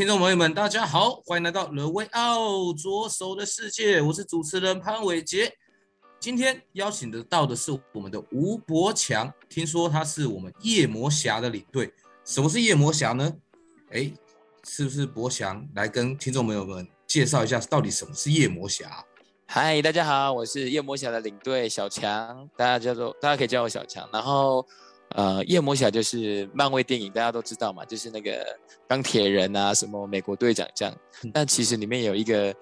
听众朋友们，大家好，欢迎来到 The Way Out 左手的世界，我是主持人潘伟杰。今天邀请得到的是我们的吴柏强，听说他是我们夜魔侠的领队。什么是夜魔侠呢？哎，是不是伯强来跟听众朋友们介绍一下，到底什么是夜魔侠？嗨，大家好，我是夜魔侠的领队小强，大家叫做大家可以叫我小强，然后。呃，夜魔侠就是漫威电影，大家都知道嘛，就是那个钢铁人啊，什么美国队长这样。嗯、但其实里面有一个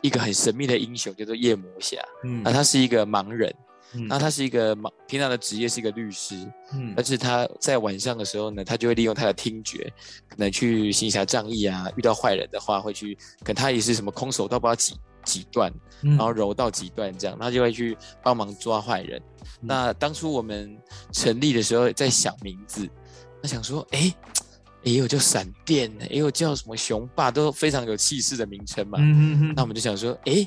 一个很神秘的英雄，叫做夜魔侠。嗯，那他是一个盲人，嗯、那他是一个盲，平常的职业是一个律师。嗯，但是他在晚上的时候呢，他就会利用他的听觉，可能去行侠仗义啊，遇到坏人的话会去，可能他也是什么空手道，不知道几几段，然后揉到几段这样，他就会去帮忙抓坏人。那当初我们成立的时候，在想名字，他想说，哎，也有叫闪电，也有叫什么雄霸，都非常有气势的名称嘛。嗯嗯，那我们就想说，哎，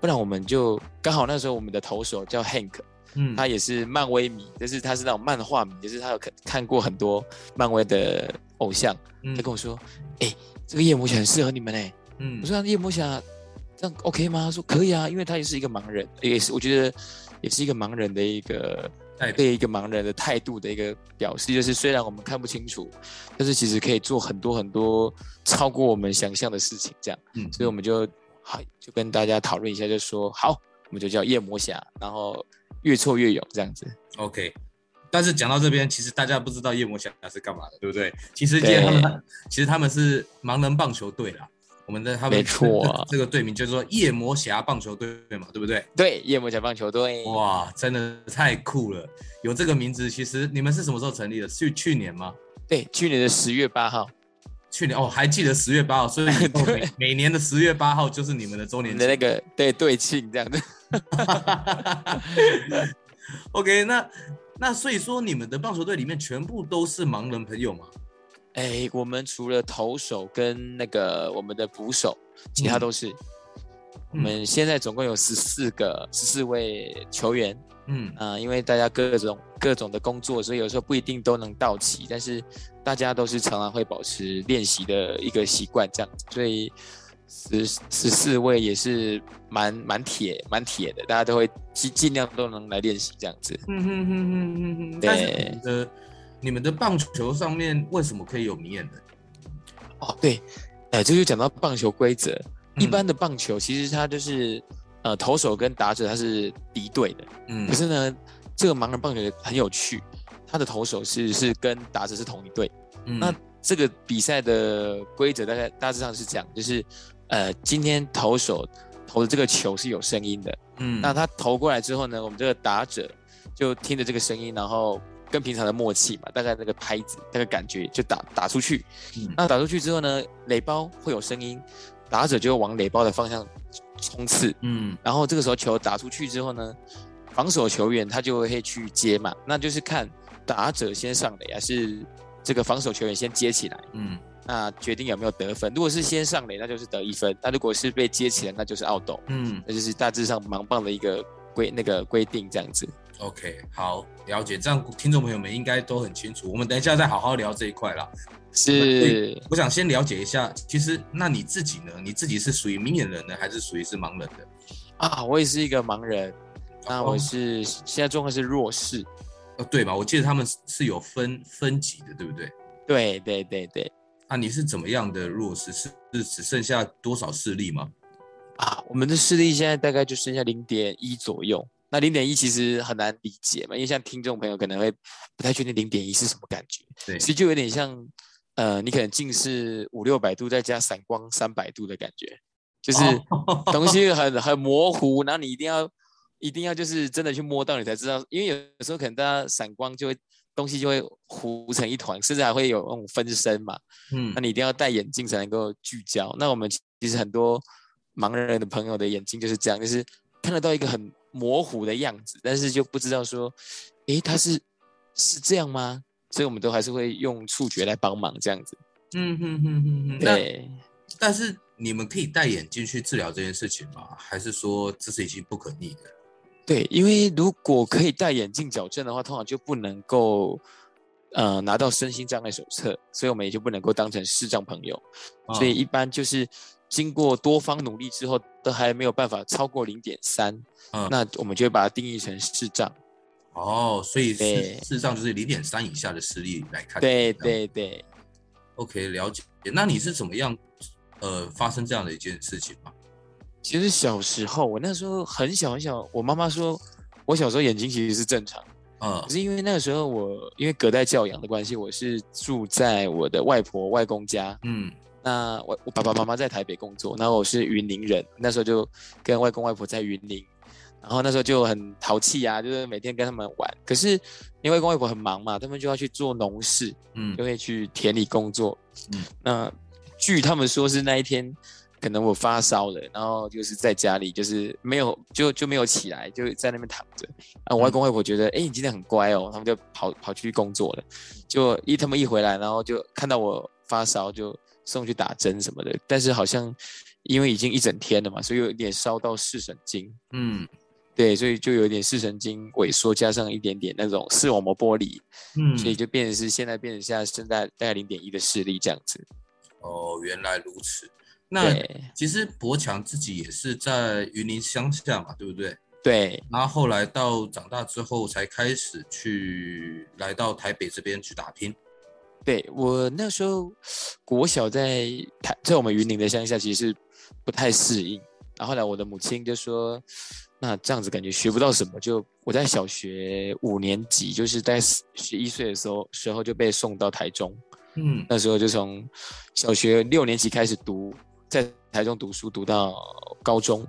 不然我们就刚好那时候我们的投手叫 Hank，嗯，他也是漫威迷，就是他是那种漫画迷，就是他有看看过很多漫威的偶像。他跟我说，哎，这个夜魔侠很适合你们哎。嗯，我说夜魔侠这样 OK 吗？他说可以啊，因为他也是一个盲人，也是我觉得。也是一个盲人的一个对一个盲人的态度的一个表示，就是虽然我们看不清楚，但是其实可以做很多很多超过我们想象的事情。这样，嗯，所以我们就好就跟大家讨论一下，就说好，我们就叫夜魔侠，然后越挫越勇这样子。OK，但是讲到这边，其实大家不知道夜魔侠是干嘛的，对不对？其实今天他们其实他们是盲人棒球队啦。我们的他们没错、啊，这个队名叫做夜魔侠棒球队嘛，对不对？对，夜魔侠棒球队。哇，真的太酷了！有这个名字，其实你们是什么时候成立的？是去年吗？对，去年的十月八号。去年哦，还记得十月八号，所以 每年的十月八号就是你们的周年庆的那个对对庆这样子。OK，那那所以说你们的棒球队里面全部都是盲人朋友吗？哎，我们除了投手跟那个我们的捕手，其他都是。嗯、我们现在总共有十四个十四位球员，嗯啊、呃，因为大家各种各种的工作，所以有时候不一定都能到齐，但是大家都是常常会保持练习的一个习惯，这样，所以十十四位也是蛮蛮铁蛮铁的，大家都会尽尽量都能来练习这样子。嗯哼哼哼哼哼，对。你们的棒球上面为什么可以有明眼人？哦，对，哎，这就讲到棒球规则。嗯、一般的棒球其实它就是，呃，投手跟打者他是敌对的。嗯。可是呢，这个盲人棒球很有趣，他的投手是是跟打者是同一队。嗯。那这个比赛的规则大概大致上是这样，就是，呃，今天投手投的这个球是有声音的。嗯。那他投过来之后呢，我们这个打者就听着这个声音，然后。跟平常的默契嘛，大概那个拍子，那个感觉就打打出去。嗯、那打出去之后呢，垒包会有声音，打者就会往垒包的方向冲刺。嗯，然后这个时候球打出去之后呢，防守球员他就会去接嘛，那就是看打者先上垒还是这个防守球员先接起来。嗯，那决定有没有得分。如果是先上垒，那就是得一分；那如果是被接起来，那就是 out。嗯，那就是大致上盲棒的一个规那个规定这样子。OK，好，了解，这样听众朋友们应该都很清楚。我们等一下再好好聊这一块啦。是，我想先了解一下，其实那你自己呢？你自己是属于明眼人呢，还是属于是盲人的？啊，我也是一个盲人。那我是、哦、现在状况是弱视。哦，对吧？我记得他们是有分分级的，对不对？对对对对。啊，你是怎么样的弱势？是是只剩下多少视力吗？啊，我们的视力现在大概就剩下零点一左右。那零点一其实很难理解嘛，因为像听众朋友可能会不太确定零点一是什么感觉。对，其实就有点像，呃，你可能近视五六百度再加散光三百度的感觉，就是 东西很很模糊，然后你一定要一定要就是真的去摸到你才知道，因为有时候可能大家散光就会东西就会糊成一团，甚至还会有那种分身嘛。嗯，那你一定要戴眼镜才能够聚焦。那我们其实很多盲人的朋友的眼睛就是这样，就是看得到一个很模糊的样子，但是就不知道说，诶，他是是这样吗？所以我们都还是会用触觉来帮忙这样子。嗯哼哼哼哼，对。但是你们可以戴眼镜去治疗这件事情吗？还是说这是已经不可逆的？对，因为如果可以戴眼镜矫正的话，通常就不能够呃拿到身心障碍手册，所以我们也就不能够当成视障朋友。哦、所以一般就是经过多方努力之后，都还没有办法超过零点三，那我们就会把它定义成视障。哦，所以视视障就是零点三以下的视力来看。对对对。OK，了解。那你是怎么样呃发生这样的一件事情吗？其实小时候，我那时候很小很小，我妈妈说，我小时候眼睛其实是正常，嗯，可是因为那个时候我因为隔代教养的关系，我是住在我的外婆外公家，嗯，那我我爸爸妈妈在台北工作，然后我是云林人，那时候就跟外公外婆在云林，然后那时候就很淘气啊，就是每天跟他们玩，可是因为外公外婆很忙嘛，他们就要去做农事，嗯，就会去田里工作，嗯，那据他们说是那一天。可能我发烧了，然后就是在家里，就是没有就就没有起来，就在那边躺着。啊，我外公外婆觉得，哎、欸，你今天很乖哦，他们就跑跑去工作了。就一他们一回来，然后就看到我发烧，就送去打针什么的。但是好像因为已经一整天了嘛，所以有一点烧到视神经。嗯，对，所以就有点视神经萎缩，加上一点点那种视网膜剥离。嗯，所以就变成是现在变成现在现在大概零点一的视力这样子。哦，原来如此。那其实博强自己也是在云林乡下嘛，对不对？对。然后后来到长大之后，才开始去来到台北这边去打拼。对，我那时候国小在台，在我们云林的乡下，其实是不太适应。然后后来我的母亲就说：“那这样子感觉学不到什么。”就我在小学五年级，就是在十一岁的时候时候就被送到台中。嗯，那时候就从小学六年级开始读。在台中读书读到高中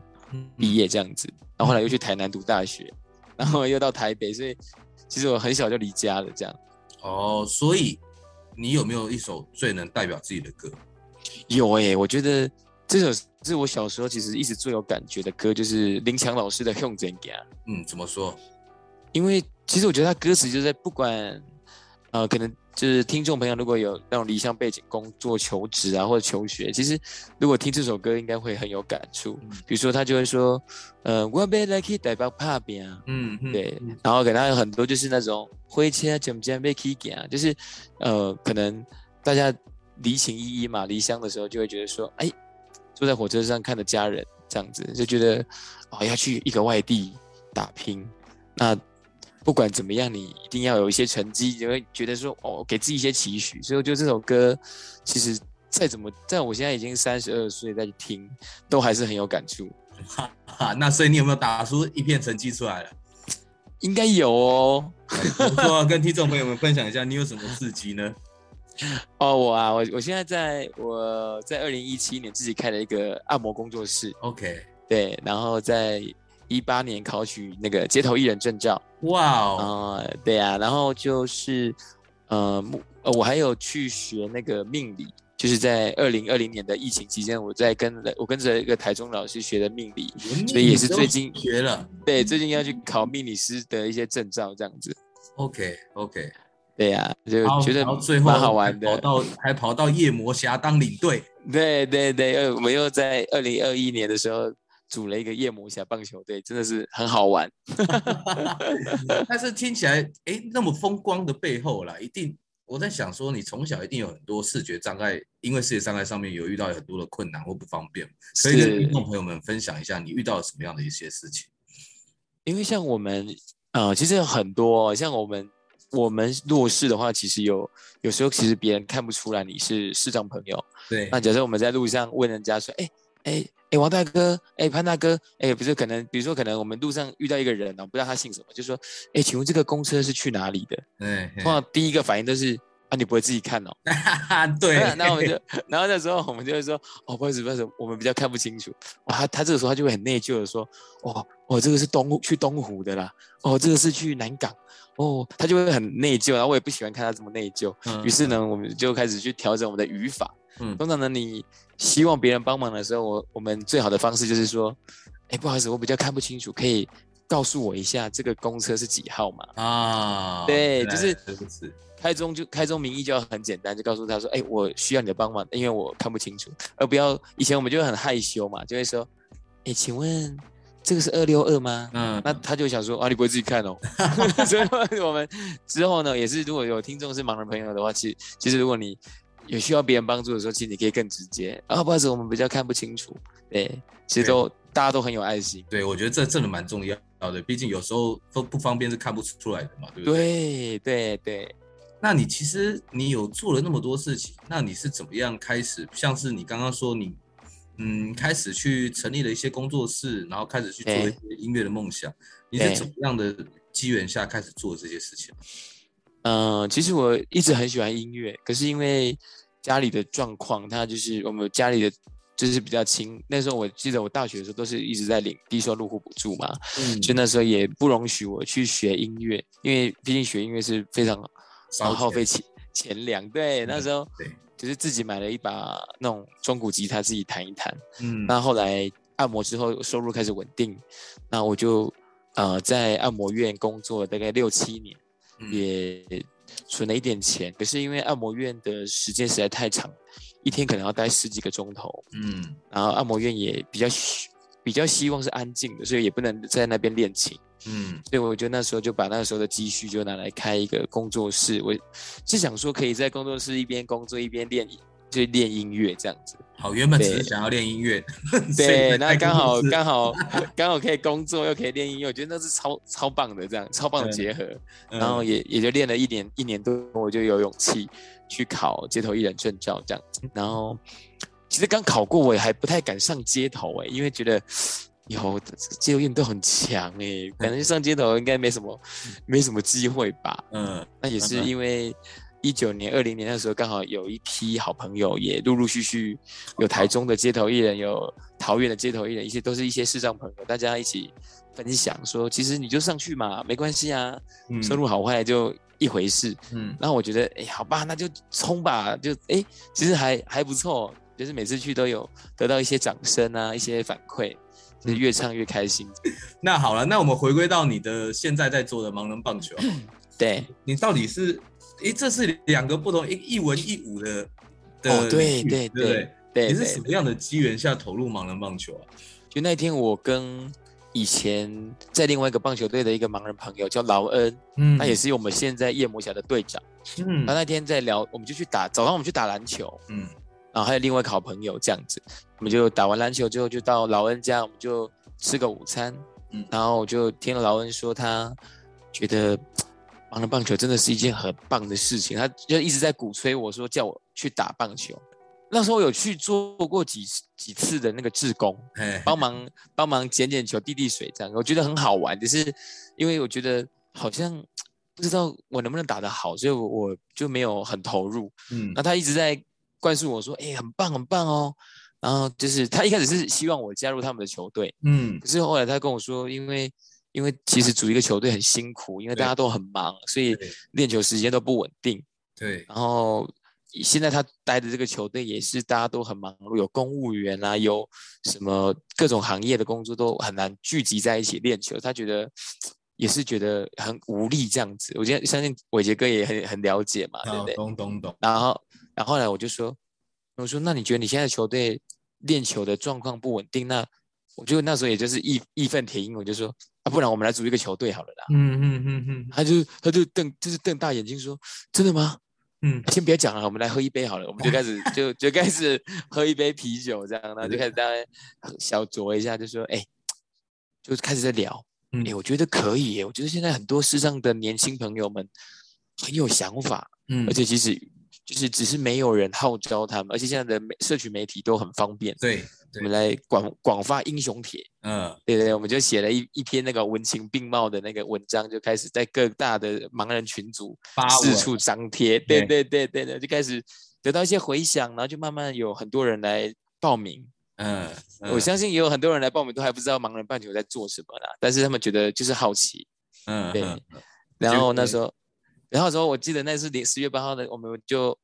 毕业这样子，然后后来又去台南读大学，然后又到台北，所以其实我很小就离家了这样。哦，所以你有没有一首最能代表自己的歌？有诶、欸，我觉得这首是我小时候其实一直最有感觉的歌，就是林强老师的《向前行》。嗯，怎么说？因为其实我觉得他歌词就在不管。呃，可能就是听众朋友如果有那种离乡背景、工作求职啊，或者求学，其实如果听这首歌，应该会很有感触。嗯、比如说，他就会说，呃，我要来去台北打拼啊，嗯，对。嗯、然后可能还有很多就是那种火车怎么怎么被起行，就是呃，可能大家离情依依嘛，离乡的时候就会觉得说，哎，坐在火车上看着家人这样子，就觉得哦要去一个外地打拼，那。不管怎么样，你一定要有一些成绩，你会觉得说哦，给自己一些期许。所以我觉得这首歌，其实再怎么，在我现在已经三十二岁再去听，都还是很有感触。哈哈，那所以你有没有打出一片成绩出来了？应该有哦。说跟听众朋友们分享一下，你有什么事迹呢？哦，我啊，我我现在在我在二零一七年自己开了一个按摩工作室。OK，对，然后在。一八年考取那个街头艺人证照，哇哦，呃，对啊，然后就是，呃，呃，我还有去学那个命理，就是在二零二零年的疫情期间，我在跟我跟着一个台中老师学的命理，所以也是最近学了，对，最近要去考命理师的一些证照，这样子。OK OK，对呀，啊，就觉得蛮好玩的，跑到还跑到夜魔侠当领队，对对对，我们又在二零二一年的时候。组了一个夜魔侠棒球队，真的是很好玩。但是听起来，哎，那么风光的背后啦，一定我在想说，你从小一定有很多视觉障碍，因为视觉障碍上面有遇到很多的困难或不方便，所以跟听众朋友们分享一下你遇到了什么样的一些事情。因为像我们，呃，其实有很多，像我们我们弱视的话，其实有有时候其实别人看不出来你是视障朋友。对。那假设我们在路上问人家说，哎哎。哎，王大哥，哎，潘大哥，哎，不是，可能，比如说，可能我们路上遇到一个人哦，不知道他姓什么，就说，哎，请问这个公车是去哪里的？嗯，通常第一个反应都是啊，你不会自己看哦？对，然后我们就，然后那时候我们就会说，哦，不好意思，不好意思，我们比较看不清楚。哇，他他这个时候他就会很内疚的说，哦，哦，这个是东去东湖的啦，哦，这个是去南港，哦，他就会很内疚。然后我也不喜欢看他这么内疚，嗯、于是呢，我们就开始去调整我们的语法。嗯，通常呢，你希望别人帮忙的时候，我我们最好的方式就是说，哎，不好意思，我比较看不清楚，可以告诉我一下这个公车是几号嘛？啊，对，就是。开宗就开宗明义就要很简单，就告诉他说：“哎、欸，我需要你的帮忙，因为我看不清楚。”而不要以前我们就会很害羞嘛，就会说：“哎、欸，请问这个是二六二吗？”嗯，那他就想说：“啊，你不会自己看哦。” 所以我们之后呢，也是如果有听众是盲人朋友的话，其实其实如果你有需要别人帮助的时候，其实你可以更直接啊，不好意思，我们比较看不清楚。对，其实都大家都很有爱心。对，我觉得这真的蛮重要的，毕竟有时候不不方便是看不出来的嘛，对不对？对对对。那你其实你有做了那么多事情，那你是怎么样开始？像是你刚刚说你，嗯，开始去成立了一些工作室，然后开始去做一些音乐的梦想。你是怎么样的机缘下开始做这些事情？嗯、呃，其实我一直很喜欢音乐，可是因为家里的状况，他就是我们家里的就是比较轻。那时候我记得我大学的时候都是一直在领低收入户补助嘛，嗯，所以那时候也不容许我去学音乐，因为毕竟学音乐是非常。耗费钱 钱粮，对，那时候对，就是自己买了一把那种中古吉他，自己弹一弹。嗯，那后来按摩之后收入开始稳定，那我就呃在按摩院工作了大概六七年，嗯、也存了一点钱。可是因为按摩院的时间实在太长，一天可能要待十几个钟头。嗯，然后按摩院也比较比较希望是安静的，所以也不能在那边练琴。嗯，所以我就那时候就把那时候的积蓄就拿来开一个工作室。我是想说，可以在工作室一边工作一边练，就练音乐这样子。好，原本只是想要练音乐，对，那刚好刚好 刚好可以工作又可以练音乐，我觉得那是超超棒的，这样超棒的结合。嗯、然后也也就练了一年一年多，我就有勇气去考街头艺人证照这样子。然后其实刚考过，我也还不太敢上街头哎、欸，因为觉得。以后街头艺人都很强哎、欸，感觉上街头应该没什么，没什么机会吧。嗯，那也是因为一九年、二零年那时候，刚好有一批好朋友也陆陆续续有台中的街头艺人，有桃园的街头艺人，一些都是一些视障朋友，大家一起分享说，其实你就上去嘛，没关系啊，收入好坏就一回事。嗯，然后我觉得，哎，好吧，那就冲吧，就哎，其实还还不错，就是每次去都有得到一些掌声啊，一些反馈。是越唱越开心。那好了，那我们回归到你的现在在做的盲人棒球。对，你到底是，诶，这是两个不同一一文一武的的、哦，对对对对，对你是什么样的机缘下投入盲人棒球啊？就那天我跟以前在另外一个棒球队的一个盲人朋友叫劳恩，嗯，他也是我们现在夜魔侠的队长，嗯，他那天在聊，我们就去打，早上我们去打篮球，嗯。然后还有另外一个好朋友这样子，我们就打完篮球之后就到劳恩家，我们就吃个午餐。嗯，然后我就听了劳恩说，他觉得盲人棒球真的是一件很棒的事情，他就一直在鼓吹我说叫我去打棒球。那时候有去做过几几次的那个志工，帮忙帮忙捡捡球、递递水这样，我觉得很好玩。只是因为我觉得好像不知道我能不能打得好，所以我我就没有很投入。嗯，那他一直在。灌输我说：“哎、欸，很棒，很棒哦。”然后就是他一开始是希望我加入他们的球队，嗯，可是后来他跟我说，因为因为其实组一个球队很辛苦，因为大家都很忙，所以练球时间都不稳定。对。然后现在他待的这个球队也是大家都很忙碌，有公务员啊，有什么各种行业的工作都很难聚集在一起练球。他觉得也是觉得很无力这样子。我觉得相信伟杰哥也很很了解嘛，对不对？懂懂懂。然后。然后后来我就说，我说那你觉得你现在球队练球的状况不稳定，那我就那时候也就是义义愤填膺，我就说啊，不然我们来组一个球队好了啦。嗯嗯嗯嗯，他就他就瞪就是瞪大眼睛说，真的吗？嗯，先别讲了，我们来喝一杯好了。我们就开始 就就开始喝一杯啤酒这样，然后就开始大家小酌一下，就说哎，就开始在聊。哎，我觉得可以耶，我觉得现在很多世上的年轻朋友们很有想法，嗯，而且其实。就是只是没有人号召他们，而且现在的社群媒体都很方便，对我们来广广发英雄帖。嗯，对对，我们就写了一一篇那个文情并茂的那个文章，就开始在各大的盲人群组四处张贴。对对对对对，就开始得到一些回响，然后就慢慢有很多人来报名。嗯，嗯，我相信也有很多人来报名，都还不知道盲人棒球在做什么啦，但是他们觉得就是好奇。嗯，对。然后那时候，然后时候，我记得那是十月八号的，我们就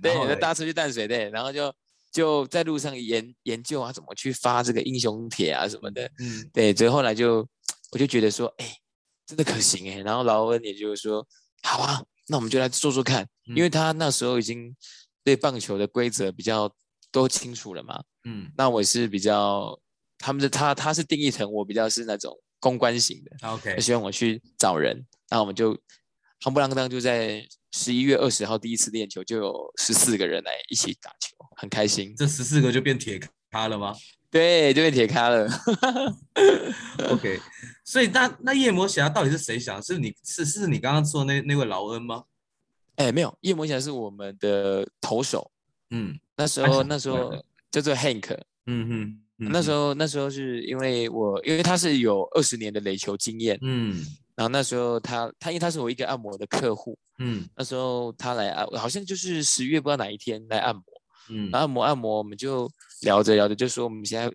对，搭车去淡水，对，然后就就在路上研研究啊，怎么去发这个英雄帖啊什么的。嗯，对，所以后来就我就觉得说，哎，真的可行哎。然后劳恩也就是说，好啊，那我们就来做做看，因为他那时候已经对棒球的规则比较都清楚了嘛。嗯，那我是比较，他们的他他是定义成我比较是那种公关型的，OK，希望我去找人，那我们就夯不啷当就在十一月二十号第一次练球，就有十四个人来一起打球，很开心。这十四个就变铁咖了吗？对，就变铁咖了。OK，所以那那夜魔侠到底是谁想？是你是是你刚刚说的那那位劳恩吗？哎，没有，夜魔侠是我们的投手。嗯，那时候那时候。叫做 Hank，嗯哼，嗯那时候那时候是因为我，因为他是有二十年的垒球经验，嗯，然后那时候他他因为他是我一个按摩的客户，嗯，那时候他来按，好像就是十月不知道哪一天来按摩，嗯，按摩按摩，我们就聊着聊着就说我们现在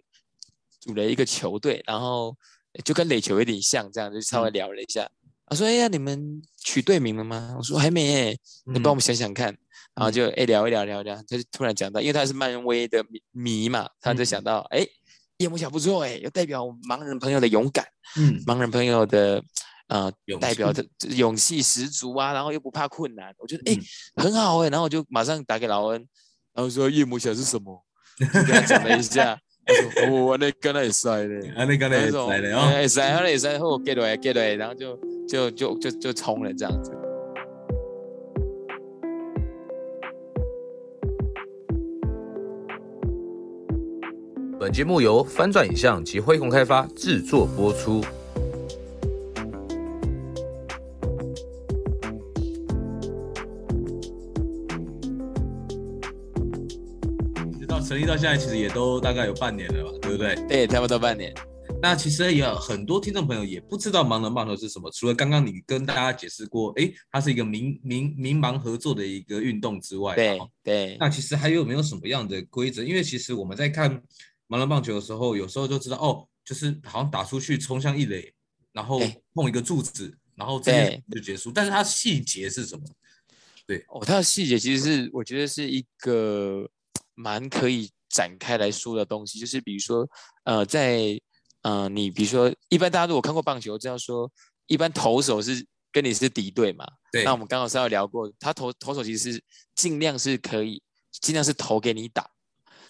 组了一个球队，然后就跟垒球有点像，这样就稍微聊了一下，他、嗯、说哎呀，你们取队名了吗？我说还没诶，你帮我们想想看。然后就哎聊一聊聊一聊，他就突然讲到，因为他是漫威的迷嘛，他就想到哎，夜魔侠不错哎，又代表盲人朋友的勇敢，嗯，盲人朋友的呃代表的勇气。十足啊，然后又不怕困难，我觉得哎很好哎，然后我就马上打给劳恩，然后说夜魔侠是什么，就跟他讲了一下，他说我那刚才也塞嘞，啊那刚才也塞嘞，也塞，他也塞，后 get 了 get 了，然后就就就就就冲了这样子。本节目由翻转影像及辉洪开发制作播出。成立到现在，其实也都大概有半年了吧，对不对？对，差不多半年。那其实也有很多听众朋友也不知道盲人棒球是什么，除了刚刚你跟大家解释过，哎，它是一个明明明盲合作的一个运动之外，对对。那其实还有没有什么样的规则？因为其实我们在看。盲人棒球的时候，有时候就知道哦，就是好像打出去冲向一垒，然后碰一个柱子，然后这样就结束。但是它细节是什么？对哦，它的细节其实是我觉得是一个蛮可以展开来说的东西。就是比如说，呃，在呃，你比如说，一般大家如果看过棒球，这样说，一般投手是跟你是敌对嘛？对。那我们刚好是要聊过，他投投手其实是尽量是可以，尽量是投给你打。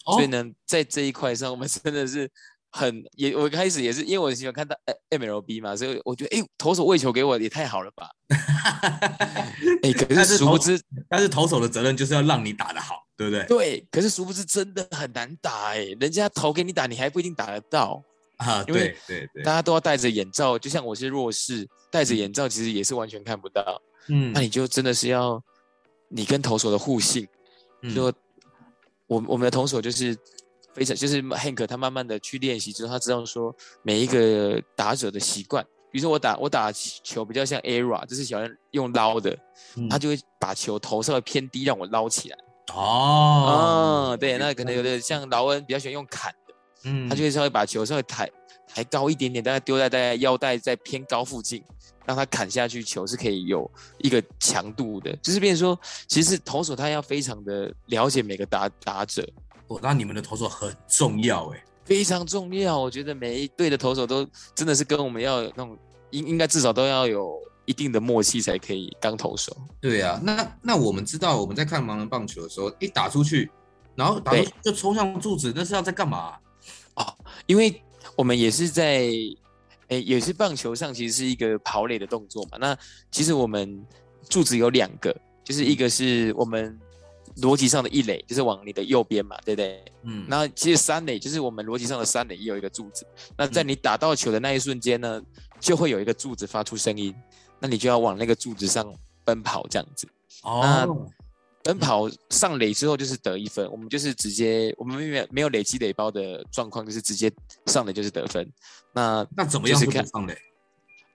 所以呢，在这一块上，我们真的是很也。我开始也是因为我喜欢看到 MLB 嘛，所以我觉得，哎，投手喂球给我也太好了吧。哎，可是殊不知，但是投手的责任就是要让你打得好，对不对？对，可是殊不知真的很难打哎，人家投给你打，你还不一定打得到啊。对对对，大家都要戴着眼罩，就像我是弱视，戴着眼罩其实也是完全看不到。嗯，那你就真的是要你跟投手的互信，说。嗯我我们的投手就是非常就是 Hank，他慢慢的去练习之后，他知道说每一个打者的习惯，比如说我打我打球比较像 ERA，就是喜欢用捞的，嗯、他就会把球投稍微偏低让我捞起来。哦，嗯，对，那可能有的像劳恩比较喜欢用砍的，嗯，他就会稍微把球稍微抬抬高一点点，大概丢在大概腰带在偏高附近。让他砍下去，球是可以有一个强度的，就是变成说，其实投手他要非常的了解每个打打者。哦，那你们的投手很重要哎，非常重要。我觉得每一队的投手都真的是跟我们要有那种应应该至少都要有一定的默契才可以当投手。对啊，那那我们知道我们在看盲人棒球的时候，一打出去，然后打出去就冲向柱子，那是要在干嘛啊？哦，因为我们也是在。诶，也是棒球上其实是一个跑垒的动作嘛。那其实我们柱子有两个，就是一个是我们逻辑上的一垒，就是往你的右边嘛，对不对？嗯。那其实三垒就是我们逻辑上的三垒也有一个柱子。那在你打到球的那一瞬间呢，就会有一个柱子发出声音，那你就要往那个柱子上奔跑这样子。哦。那奔跑上垒之后就是得一分，我们就是直接我们没有没有累积垒包的状况，就是直接上垒就是得分。那那怎么样是看上垒？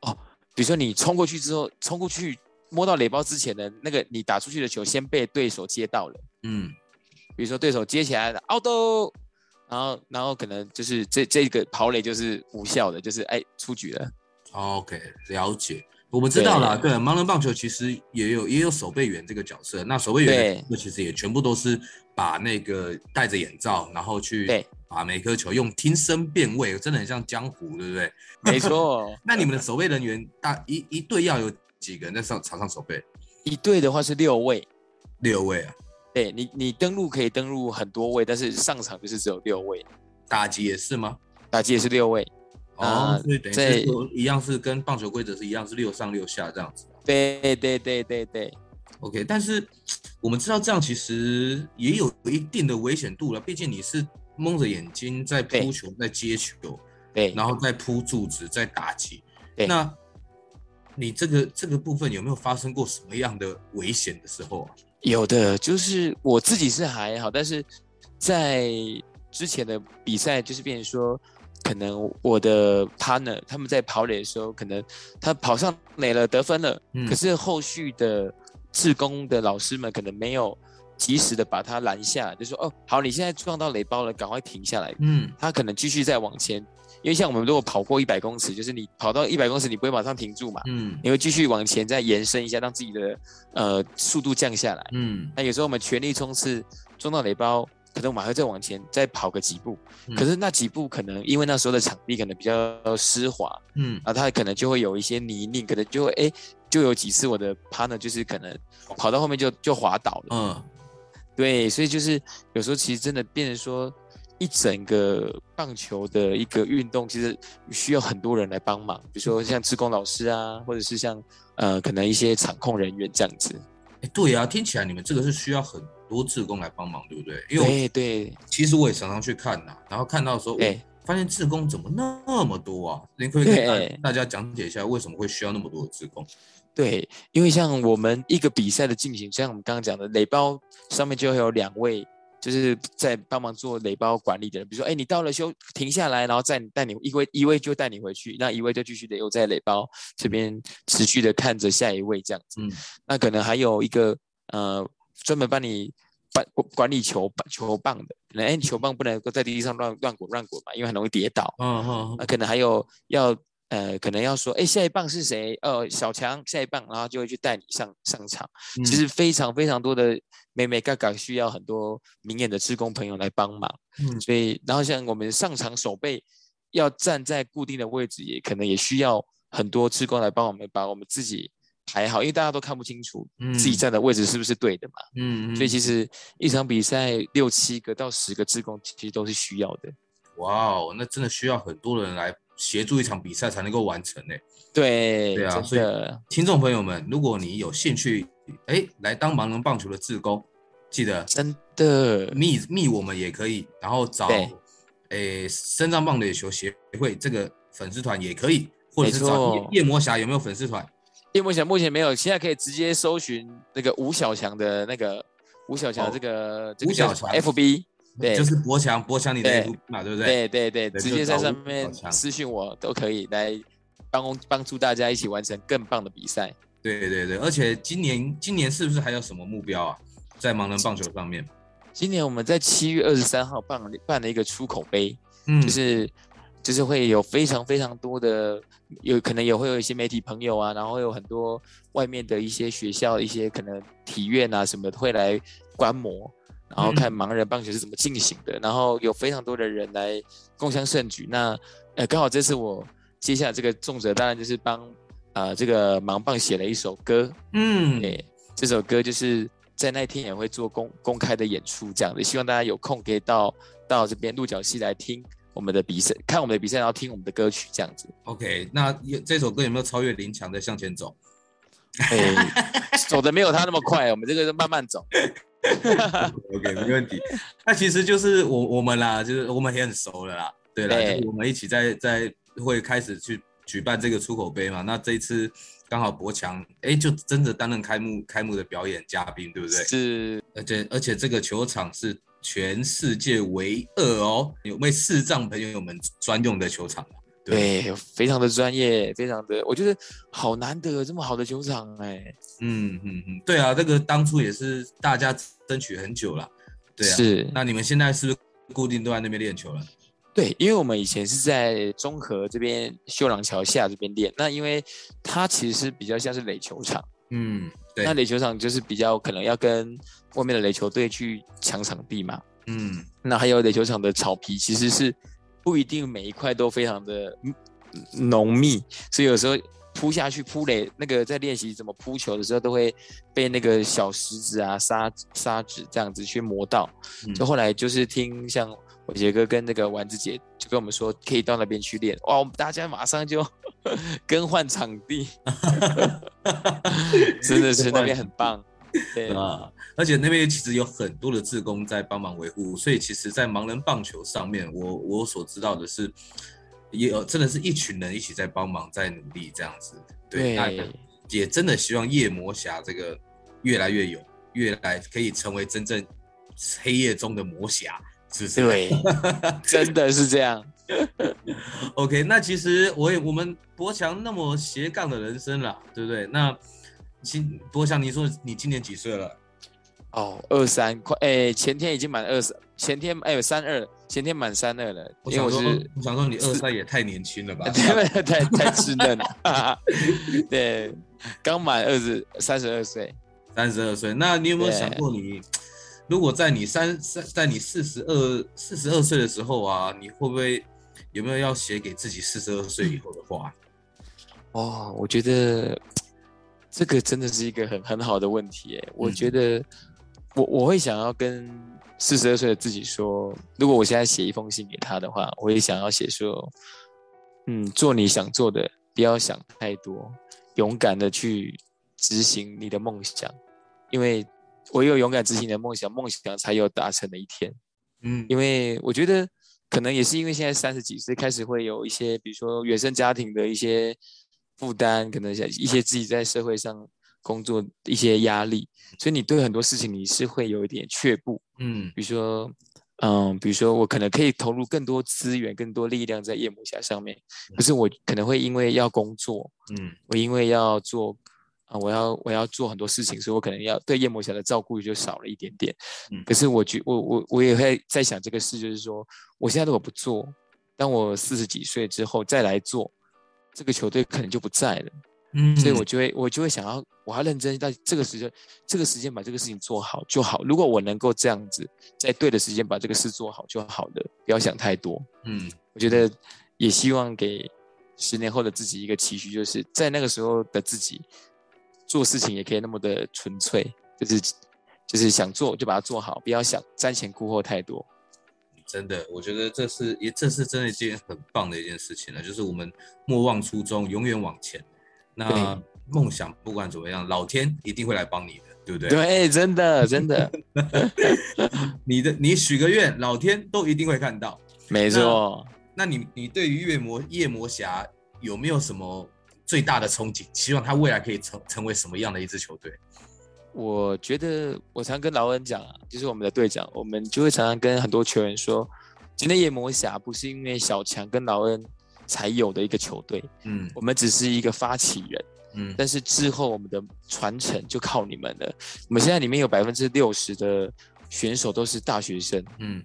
哦，比如说你冲过去之后，冲过去摸到垒包之前的那个你打出去的球先被对手接到了，嗯，比如说对手接起来了，out，然后然后可能就是这这个跑垒就是无效的，就是哎出局了。OK，了解。我们知道了，对，盲人棒球其实也有也有守备员这个角色。那守备员那其实也全部都是把那个戴着眼罩，然后去把每颗球用听声辨位，真的很像江湖，对不对？没错。那你们的守备人员大一一队要有几个人在上场上守备？一队的话是六位，六位啊。对你，你登录可以登录很多位，但是上场就是只有六位。打击也是吗？打击也是六位。哦，所以等于是说一样是跟棒球规则是一样，是六上六下这样子。对对对对对。OK，但是我们知道这样其实也有一定的危险度了，毕竟你是蒙着眼睛在扑球，在接球，对，然后再扑柱子，在打击。对，那你这个这个部分有没有发生过什么样的危险的时候啊？有的，就是我自己是还好，但是在之前的比赛就是变成说。可能我的 partner 他们在跑垒的时候，可能他跑上垒了得分了，嗯，可是后续的志工的老师们可能没有及时的把他拦下，就说哦，好，你现在撞到垒包了，赶快停下来。嗯，他可能继续再往前，因为像我们如果跑过一百公尺，就是你跑到一百公尺，你不会马上停住嘛，嗯，你会继续往前再延伸一下，让自己的呃速度降下来。嗯，那有时候我们全力冲刺撞到雷包。可能我们还会再往前再跑个几步，嗯、可是那几步可能因为那时候的场地可能比较湿滑，嗯，啊，它可能就会有一些泥泞，可能就会哎，就有几次我的 partner 就是可能跑到后面就就滑倒了，嗯，对，所以就是有时候其实真的变成说一整个棒球的一个运动，其实需要很多人来帮忙，比如说像志工老师啊，或者是像呃可能一些场控人员这样子。哎，对啊，听起来你们这个是需要很。多志工来帮忙，对不对？因为对，对，其实我也常常去看呐，然后看到说，哎，发现志工怎么那么多啊？您可以给大家讲解一下为什么会需要那么多的志工？对，因为像我们一个比赛的进行，像我们刚刚讲的垒包上面就会有两位，就是在帮忙做垒包管理的人。比如说，哎，你到了休停下来，然后再带你一位一位就带你回去，那一位就继续留在垒包这边持续的看着下一位这样子。嗯，那可能还有一个呃。专门帮你管管理球棒球棒的，可能哎，球棒不能够在地上乱乱滚乱滚嘛，因为很容易跌倒。嗯嗯。那可能还有要呃，可能要说，哎，下一棒是谁？呃，小强下一棒，然后就会去带你上上场。嗯、其实非常非常多的眉眉角角需要很多明眼的志工朋友来帮忙。嗯。所以，然后像我们上场守备要站在固定的位置，也可能也需要很多志工来帮我们把我们自己。排好，因为大家都看不清楚自己站的位置是不是对的嘛。嗯，所以其实一场比赛六七个到十个志工其实都是需要的。哇哦，那真的需要很多人来协助一场比赛才能够完成呢。对，对啊。所以听众朋友们，如果你有兴趣，哎，来当盲人棒球的志工，记得真的密密我们也可以，然后找哎深藏棒垒球协会这个粉丝团也可以，或者是找夜魔侠有没有粉丝团？夜魔侠目前没有，现在可以直接搜寻那个吴小强的那个吴小强这个吴小强 FB，对，就是博强博强你的 FB 嘛，对不对？对对对，直接在上面私信我都可以来帮帮助大家一起完成更棒的比赛。对对对，而且今年今年是不是还有什么目标啊？在盲人棒球上面，今年我们在七月二十三号办办了一个出口杯，嗯，就是。就是会有非常非常多的，有可能也会有一些媒体朋友啊，然后有很多外面的一些学校、一些可能体院啊什么的会来观摩，然后看盲人棒球是怎么进行的，嗯、然后有非常多的人来共襄盛举。那呃，刚好这次我接下来这个重责，当然就是帮啊、呃、这个盲棒写了一首歌，嗯，对，这首歌就是在那天也会做公公开的演出，这样的，希望大家有空可以到到这边鹿角溪来听。我们的比赛，看我们的比赛，然后听我们的歌曲，这样子。OK，那这首歌有没有超越林强的向前走？欸、走的没有他那么快，我们这个是慢慢走。OK，没问题。那其实就是我我们啦，就是我们也很熟了啦。对啦，对，就是我们一起在在会开始去举办这个出口杯嘛，那这一次刚好博强哎，就真的担任开幕开幕的表演嘉宾，对不对？是，而且而且这个球场是全世界唯二哦，有为视障朋友们专用的球场。对，对，非常的专业，非常的，我觉得好难得这么好的球场哎。嗯嗯嗯，对啊，这个当初也是大家争取很久了。对啊，是。那你们现在是不是固定都在那边练球了？对，因为我们以前是在中和这边秀朗桥下这边练，那因为它其实比较像是垒球场。嗯，对。那垒球场就是比较可能要跟外面的垒球队去抢场地嘛。嗯。那还有垒球场的草皮其实是。不一定每一块都非常的浓密，所以有时候扑下去扑垒，那个在练习怎么扑球的时候，都会被那个小石子啊、沙沙子这样子去磨到。就后来就是听像伟杰哥跟那个丸子姐就跟我们说，可以到那边去练。哇，我们大家马上就 更换场地，真的是那边很棒。对啊，而且那边其实有很多的志工在帮忙维护，所以其实，在盲人棒球上面，我我所知道的是，也有真的是一群人一起在帮忙，在努力这样子。对，对也真的希望夜魔侠这个越来越有，越来可以成为真正黑夜中的魔侠，是不是？对，真的是这样。OK，那其实我也我们博强那么斜杠的人生了，对不对？那。今博强，你说你今年几岁了？哦，二三快哎，前天已经满二十，前天哎有三二，前天满三二了。因为我是，我想说你二三也太年轻了吧？太太太稚嫩了。对，刚满二十三十二岁，三十二岁。那你有没有想过你，你如果在你三三在你四十二四十二岁的时候啊，你会不会有没有要写给自己四十二岁以后的话？哦，我觉得。这个真的是一个很很好的问题，哎，我觉得我我会想要跟四十二岁的自己说，如果我现在写一封信给他的话，我也想要写说，嗯，做你想做的，不要想太多，勇敢的去执行你的梦想，因为唯有勇敢执行你的梦想，梦想才有达成的一天。嗯，因为我觉得可能也是因为现在三十几岁开始会有一些，比如说原生家庭的一些。负担可能像一些自己在社会上工作一些压力，所以你对很多事情你是会有一点却步，嗯，比如说，嗯，比如说我可能可以投入更多资源、更多力量在夜魔侠上面，可是我可能会因为要工作，嗯，我因为要做啊，我要我要做很多事情，所以我可能要对夜魔侠的照顾就少了一点点，嗯，可是我觉我我我也会在想这个事，就是说我现在如果不做，当我四十几岁之后再来做。这个球队可能就不在了，嗯，所以我就会我就会想要，我要认真在这个时间，这个时间把这个事情做好就好。如果我能够这样子，在对的时间把这个事做好就好了，不要想太多。嗯，我觉得也希望给十年后的自己一个期许，就是在那个时候的自己做事情也可以那么的纯粹，就是就是想做就把它做好，不要想瞻前顾后太多。真的，我觉得这是也这是真的一件很棒的一件事情了，就是我们莫忘初衷，永远往前。那梦想不管怎么样，老天一定会来帮你的，对不对？对，真的真的。你的你许个愿，老天都一定会看到。没错。那，你你对于夜魔夜魔侠有没有什么最大的憧憬？希望他未来可以成成为什么样的一支球队？我觉得我常跟劳恩讲啊，就是我们的队长，我们就会常常跟很多球员说，今天夜魔侠不是因为小强跟劳恩才有的一个球队，嗯，我们只是一个发起人，嗯，但是之后我们的传承就靠你们了。我们现在里面有百分之六十的选手都是大学生，嗯，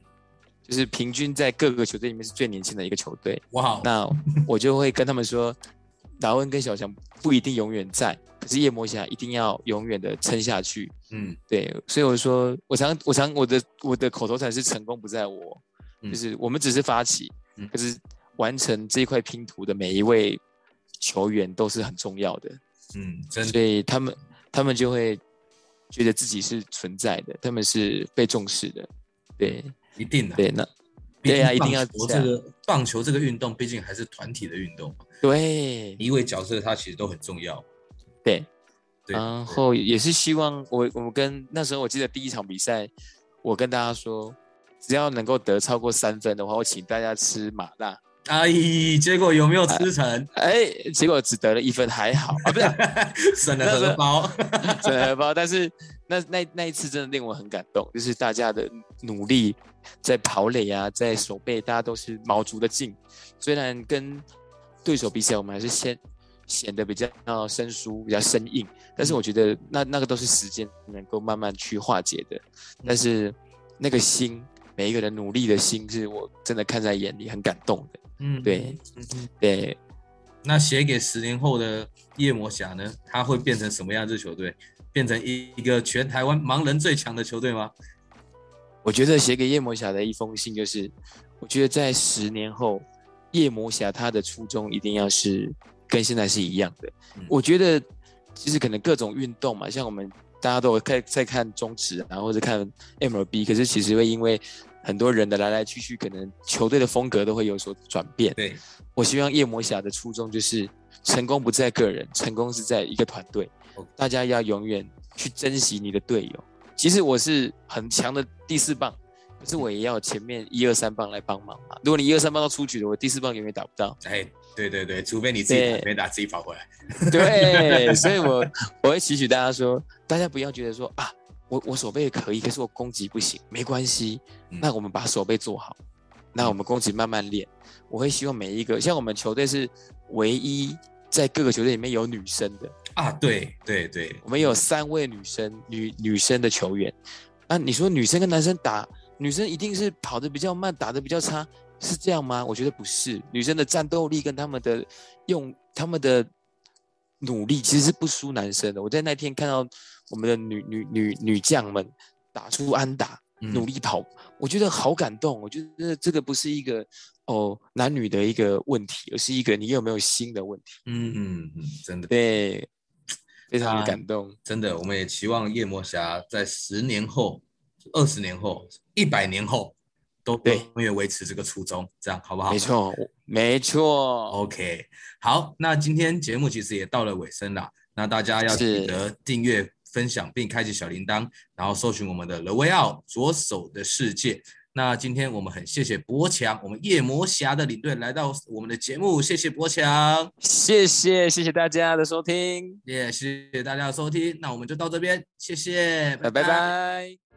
就是平均在各个球队里面是最年轻的一个球队。哇，那我就会跟他们说，劳恩跟小强不一定永远在。可是夜魔侠一定要永远的撑下去，嗯，对，所以我说，我常我常我的我的口头禅是成功不在我，嗯、就是我们只是发起，嗯、可是完成这块拼图的每一位球员都是很重要的，嗯，真。的，所以他们他们就会觉得自己是存在的，他们是被重视的，对，一定的，对，那对呀、啊，一定要我这个棒球这个运动毕竟还是团体的运动，对，一位角色他其实都很重要。对，对，然后也是希望我我们跟那时候我记得第一场比赛，我跟大家说，只要能够得超过三分的话，我请大家吃麻辣。哎，结果有没有吃成？哎，结果只得了一分，还好啊，不是 省了荷包，省了荷包。但是那那那一次真的令我很感动，就是大家的努力，在跑垒啊，在守备，大家都是卯足了劲。虽然跟对手比起来，我们还是先显得比较生疏，比较生硬。但是我觉得那那个都是时间能够慢慢去化解的。但是那个心，每一个人努力的心，是我真的看在眼里，很感动的。嗯，对，嗯对。那写给十年后的夜魔侠呢？他会变成什么样子球队？变成一一个全台湾盲人最强的球队吗？我觉得写给夜魔侠的一封信，就是我觉得在十年后，夜魔侠他的初衷一定要是跟现在是一样的。嗯、我觉得其实可能各种运动嘛，像我们大家都在在看中职，然后或者看 MLB，可是其实会因为。很多人的来来去去，可能球队的风格都会有所转变。对，我希望夜魔侠的初衷就是成功不在个人，成功是在一个团队。大家要永远去珍惜你的队友。其实我是很强的第四棒，可是我也要前面一二三棒来帮忙嘛。如果你一二三棒都出局了，我第四棒永远打不到。哎，对对对，除非你自己打没打，自己跑回来。对，所以我我会期许大家说，大家不要觉得说啊。我我手背也可以，可是我攻击不行，没关系。那我们把手背做好，那我们攻击慢慢练。我会希望每一个，像我们球队是唯一在各个球队里面有女生的啊，对对对，我们有三位女生女女生的球员。那你说女生跟男生打，女生一定是跑得比较慢，打得比较差，是这样吗？我觉得不是，女生的战斗力跟他们的用他们的。努力其实是不输男生的。我在那天看到我们的女女女女将们打出安打，努力跑，嗯、我觉得好感动。我觉得这个不是一个哦男女的一个问题，而是一个你有没有心的问题。嗯嗯嗯，真的对，非常的感动。真的，我们也期望夜魔侠在十年后、二十年后、一百年后。都对，永远维持这个初衷，这样好不好？没错，没错。OK，好，那今天节目其实也到了尾声了，那大家要记得订阅、分享并开启小铃铛，然后搜寻我们的 The Way Out 左手的世界。那今天我们很谢谢博强，我们夜魔侠的领队来到我们的节目，谢谢博强，谢谢谢谢大家的收听，也、yeah, 谢谢大家的收听，那我们就到这边，谢谢，拜拜。拜拜。